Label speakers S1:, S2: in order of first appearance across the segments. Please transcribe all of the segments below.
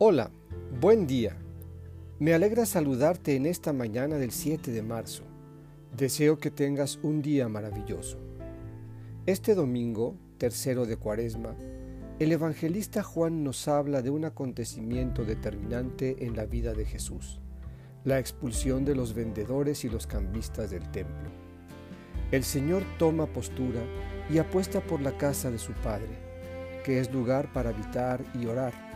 S1: Hola, buen día. Me alegra saludarte en esta mañana del 7 de marzo. Deseo que tengas un día maravilloso. Este domingo, tercero de Cuaresma, el evangelista Juan nos habla de un acontecimiento determinante en la vida de Jesús, la expulsión de los vendedores y los cambistas del templo. El Señor toma postura y apuesta por la casa de su Padre, que es lugar para habitar y orar,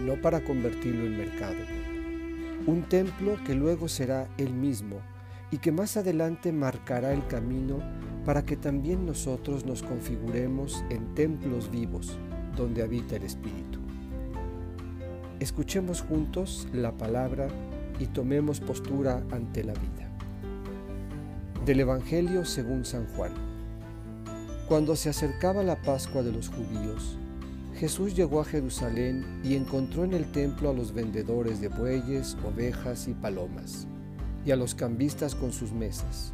S1: no para convertirlo en mercado. Un templo que luego será el mismo y que más adelante marcará el camino para que también nosotros nos configuremos en templos vivos donde habita el Espíritu. Escuchemos juntos la palabra y tomemos postura ante la vida. Del Evangelio según San Juan. Cuando se acercaba la Pascua de los judíos, Jesús llegó a Jerusalén y encontró en el templo a los vendedores de bueyes, ovejas y palomas, y a los cambistas con sus mesas.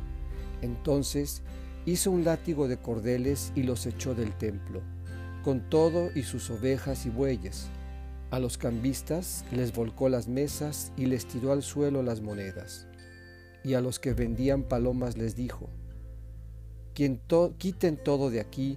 S1: Entonces hizo un látigo de cordeles y los echó del templo, con todo y sus ovejas y bueyes. A los cambistas les volcó las mesas y les tiró al suelo las monedas. Y a los que vendían palomas les dijo, quiten todo de aquí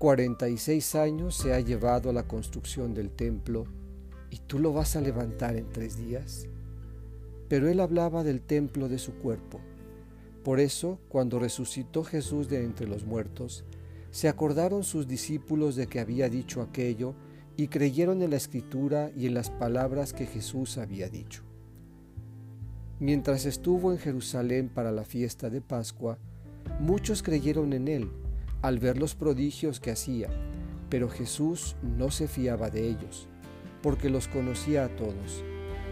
S1: 46 años se ha llevado la construcción del templo y tú lo vas a levantar en tres días. Pero él hablaba del templo de su cuerpo. Por eso, cuando resucitó Jesús de entre los muertos, se acordaron sus discípulos de que había dicho aquello y creyeron en la escritura y en las palabras que Jesús había dicho. Mientras estuvo en Jerusalén para la fiesta de Pascua, muchos creyeron en él al ver los prodigios que hacía, pero Jesús no se fiaba de ellos, porque los conocía a todos,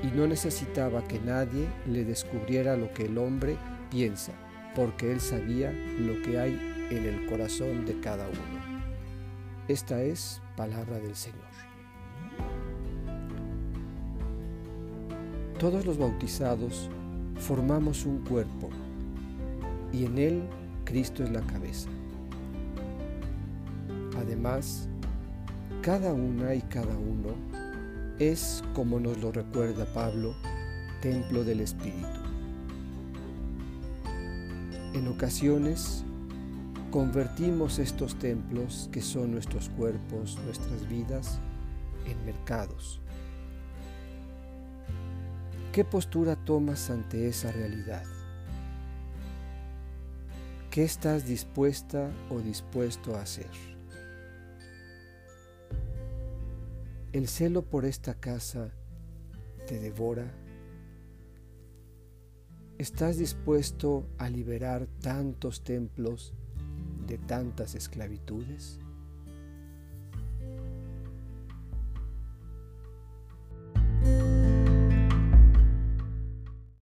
S1: y no necesitaba que nadie le descubriera lo que el hombre piensa, porque él sabía lo que hay en el corazón de cada uno. Esta es palabra del Señor. Todos los bautizados formamos un cuerpo y en él Cristo es la cabeza. Además, cada una y cada uno es, como nos lo recuerda Pablo, templo del Espíritu. En ocasiones convertimos estos templos, que son nuestros cuerpos, nuestras vidas, en mercados. ¿Qué postura tomas ante esa realidad? ¿Qué estás dispuesta o dispuesto a hacer? ¿El celo por esta casa te devora? ¿Estás dispuesto a liberar tantos templos de tantas esclavitudes?